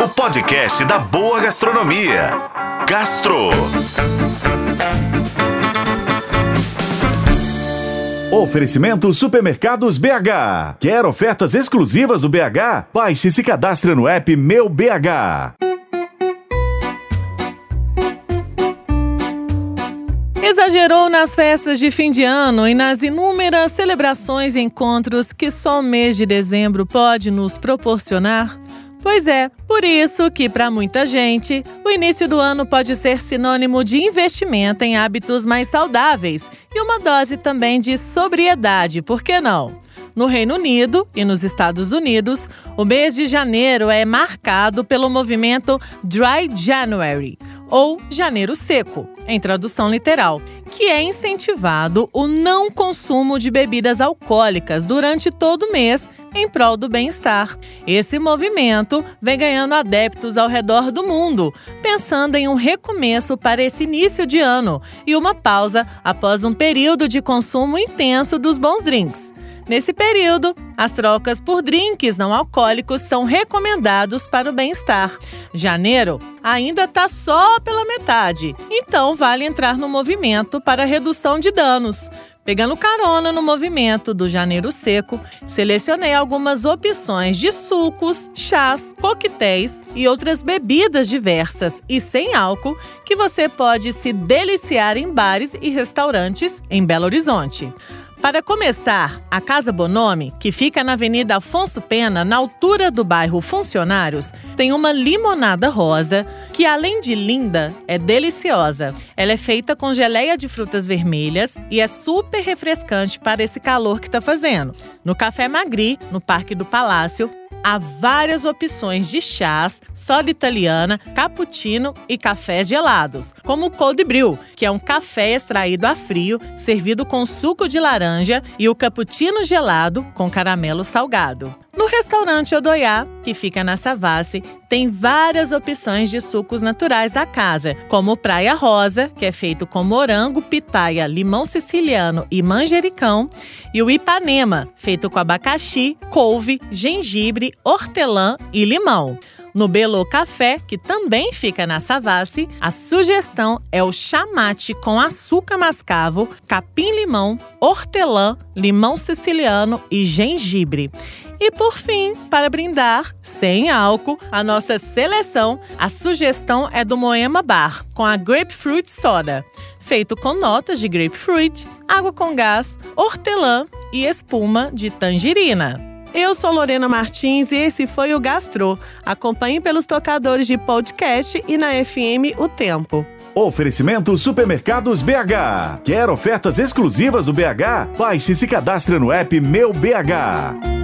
o podcast da boa gastronomia. Gastro. Oferecimento Supermercados BH. Quer ofertas exclusivas do BH? Baixe e se cadastre no app Meu BH. Exagerou nas festas de fim de ano e nas inúmeras celebrações e encontros que só o mês de dezembro pode nos proporcionar? Pois é, por isso que para muita gente, o início do ano pode ser sinônimo de investimento em hábitos mais saudáveis e uma dose também de sobriedade, por que não? No Reino Unido e nos Estados Unidos, o mês de janeiro é marcado pelo movimento Dry January, ou Janeiro Seco, em tradução literal, que é incentivado o não consumo de bebidas alcoólicas durante todo o mês em prol do bem-estar. Esse movimento vem ganhando adeptos ao redor do mundo, pensando em um recomeço para esse início de ano e uma pausa após um período de consumo intenso dos bons drinks. Nesse período, as trocas por drinks não alcoólicos são recomendados para o bem-estar. Janeiro ainda está só pela metade, então vale entrar no movimento para redução de danos. Pegando carona no movimento do Janeiro Seco, selecionei algumas opções de sucos, chás, coquetéis e outras bebidas diversas e sem álcool que você pode se deliciar em bares e restaurantes em Belo Horizonte. Para começar, a Casa Bonome, que fica na Avenida Afonso Pena, na altura do bairro Funcionários, tem uma limonada rosa que, além de linda, é deliciosa. Ela é feita com geleia de frutas vermelhas e é super refrescante para esse calor que está fazendo. No Café Magri, no Parque do Palácio, há várias opções de chás, soda italiana, cappuccino e cafés gelados, como o cold brew, que é um café extraído a frio, servido com suco de laranja e o cappuccino gelado com caramelo salgado. No restaurante Odoiá, que fica na Savassi, tem várias opções de sucos naturais da casa, como Praia Rosa, que é feito com morango, pitaia, limão siciliano e manjericão, e o Ipanema, feito com abacaxi, couve, gengibre, hortelã e limão. No Belo Café, que também fica na Savassi, a sugestão é o chamate com açúcar mascavo, capim-limão, hortelã, limão siciliano e gengibre. E por fim, para brindar, sem álcool, a nossa seleção, a sugestão é do Moema Bar, com a Grapefruit Soda, feito com notas de grapefruit, água com gás, hortelã e espuma de tangerina. Eu sou Lorena Martins e esse foi o Gastro. Acompanhe pelos tocadores de podcast e na FM O Tempo. Oferecimento Supermercados BH. Quer ofertas exclusivas do BH? Baixe e se cadastre no app Meu BH.